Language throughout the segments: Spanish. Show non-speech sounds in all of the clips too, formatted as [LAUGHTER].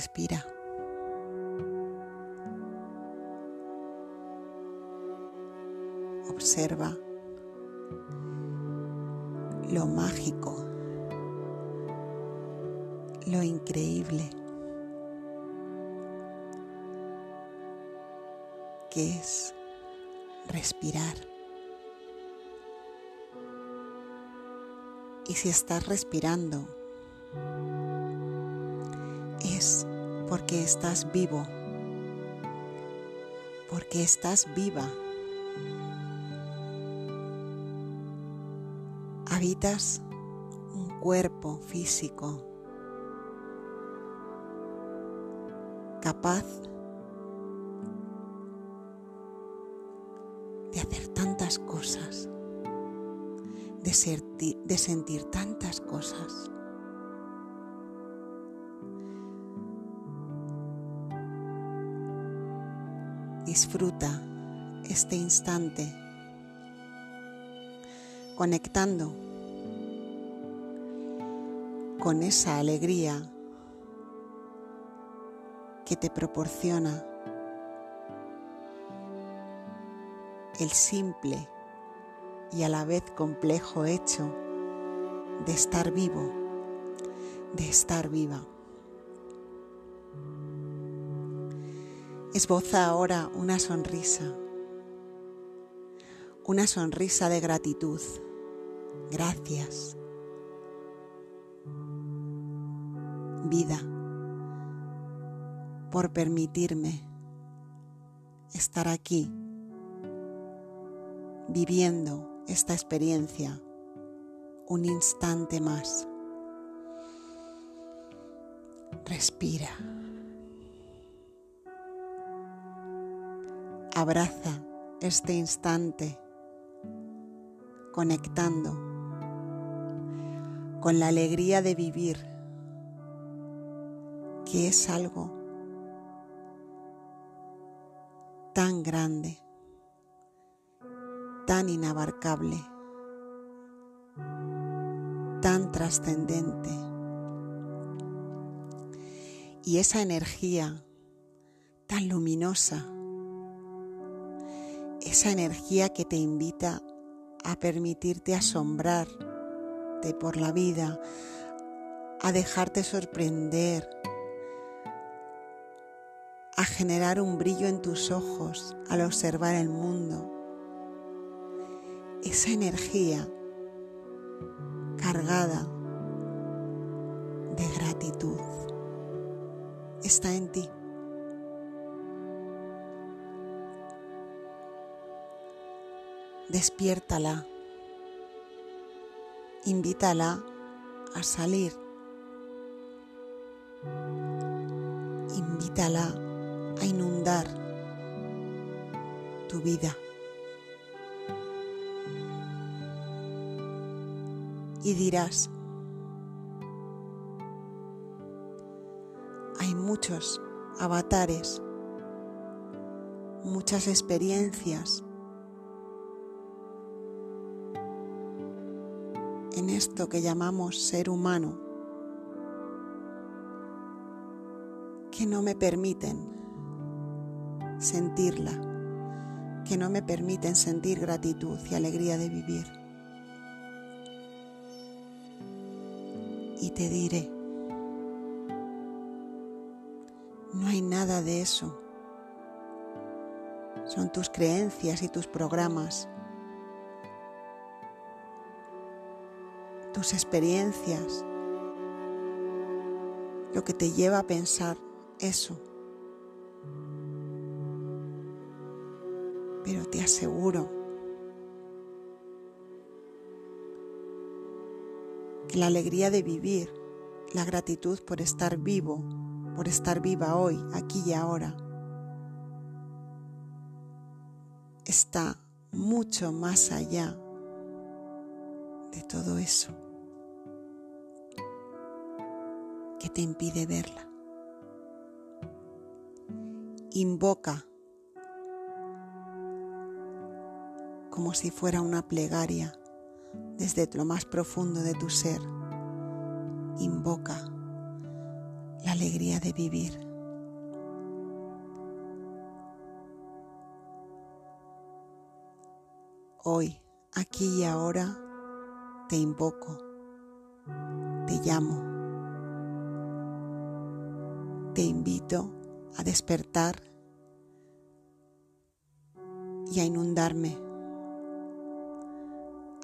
respira. Observa lo mágico, lo increíble que es respirar. Y si estás respirando, es porque estás vivo, porque estás viva. Habitas un cuerpo físico capaz de hacer tantas cosas, de, de sentir tantas cosas. Disfruta este instante conectando con esa alegría que te proporciona el simple y a la vez complejo hecho de estar vivo, de estar viva. Esboza ahora una sonrisa, una sonrisa de gratitud. Gracias. Vida, por permitirme estar aquí, viviendo esta experiencia un instante más. Respira. Abraza este instante conectando con la alegría de vivir, que es algo tan grande, tan inabarcable, tan trascendente. Y esa energía tan luminosa, esa energía que te invita a permitirte asombrarte por la vida, a dejarte sorprender, a generar un brillo en tus ojos al observar el mundo. Esa energía cargada de gratitud está en ti. Despiértala, invítala a salir, invítala a inundar tu vida. Y dirás, hay muchos avatares, muchas experiencias en esto que llamamos ser humano que no me permiten sentirla, que no me permiten sentir gratitud y alegría de vivir. Y te diré, no hay nada de eso. Son tus creencias y tus programas experiencias, lo que te lleva a pensar eso. Pero te aseguro que la alegría de vivir, la gratitud por estar vivo, por estar viva hoy, aquí y ahora, está mucho más allá de todo eso que te impide verla. Invoca como si fuera una plegaria desde lo más profundo de tu ser. Invoca la alegría de vivir. Hoy, aquí y ahora, te invoco, te llamo, te invito a despertar y a inundarme,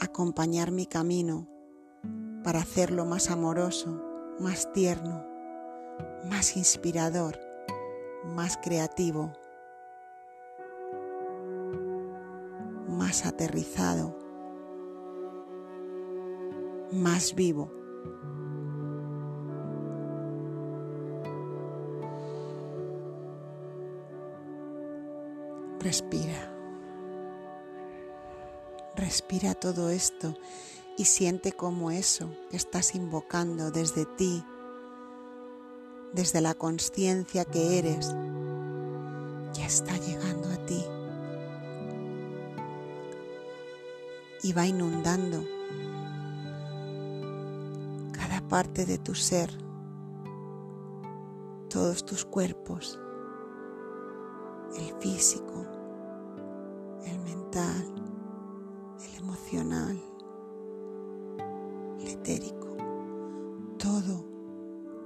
acompañar mi camino para hacerlo más amoroso, más tierno, más inspirador, más creativo, más aterrizado, más vivo. Respira. Respira todo esto y siente como eso que estás invocando desde ti, desde la conciencia que eres, ya está llegando a ti y va inundando cada parte de tu ser, todos tus cuerpos, el físico, el mental, el emocional, el etérico, todo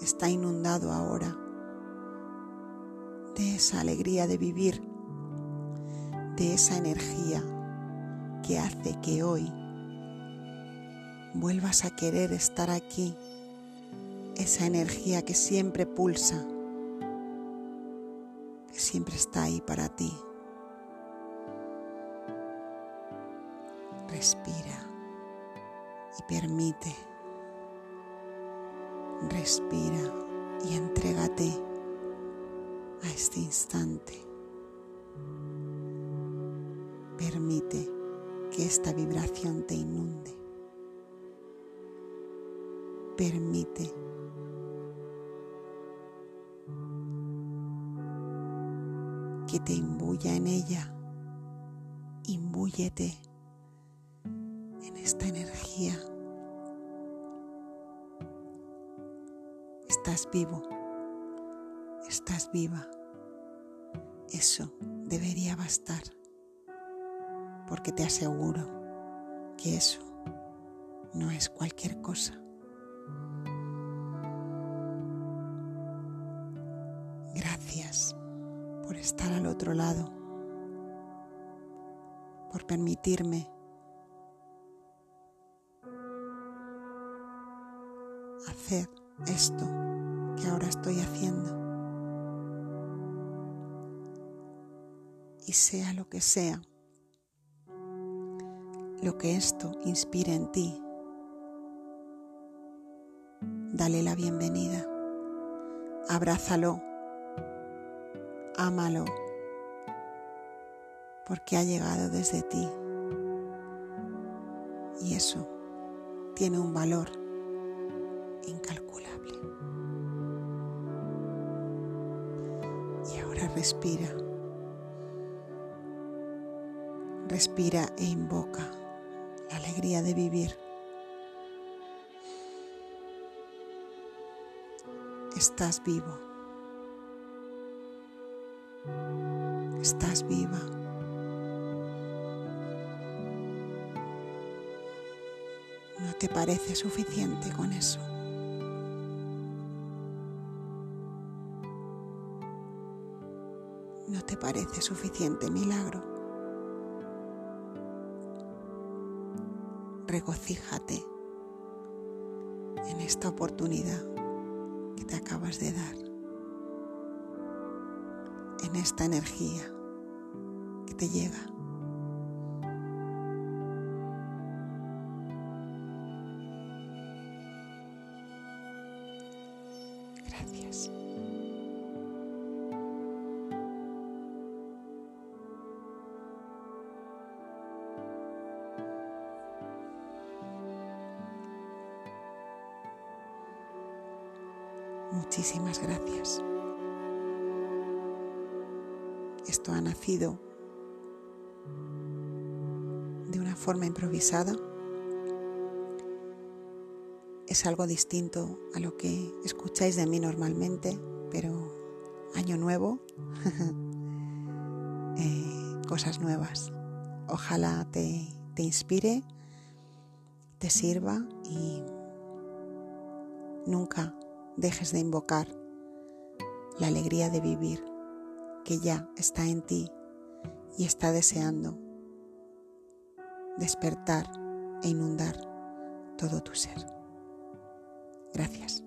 está inundado ahora de esa alegría de vivir, de esa energía que hace que hoy vuelvas a querer estar aquí, esa energía que siempre pulsa, que siempre está ahí para ti. Respira y permite. Respira y entrégate a este instante. Permite que esta vibración te inunde. Permite que te imbuya en ella. Imbúyete esta energía. Estás vivo, estás viva. Eso debería bastar porque te aseguro que eso no es cualquier cosa. Gracias por estar al otro lado, por permitirme esto que ahora estoy haciendo. Y sea lo que sea lo que esto inspire en ti. Dale la bienvenida, abrázalo, ámalo, porque ha llegado desde ti. Y eso tiene un valor incalculable. Y ahora respira. Respira e invoca alegría de vivir. Estás vivo. Estás viva. ¿No te parece suficiente con eso? Te parece suficiente milagro? regocíjate en esta oportunidad que te acabas de dar, en esta energía que te llega. Muchísimas gracias. Esto ha nacido de una forma improvisada. es algo distinto a lo que escucháis de mí normalmente, pero año nuevo, [LAUGHS] eh, cosas nuevas. Ojalá te, te inspire, te sirva y nunca dejes de invocar la alegría de vivir que ya está en ti y está deseando despertar e inundar todo tu ser. Gracias.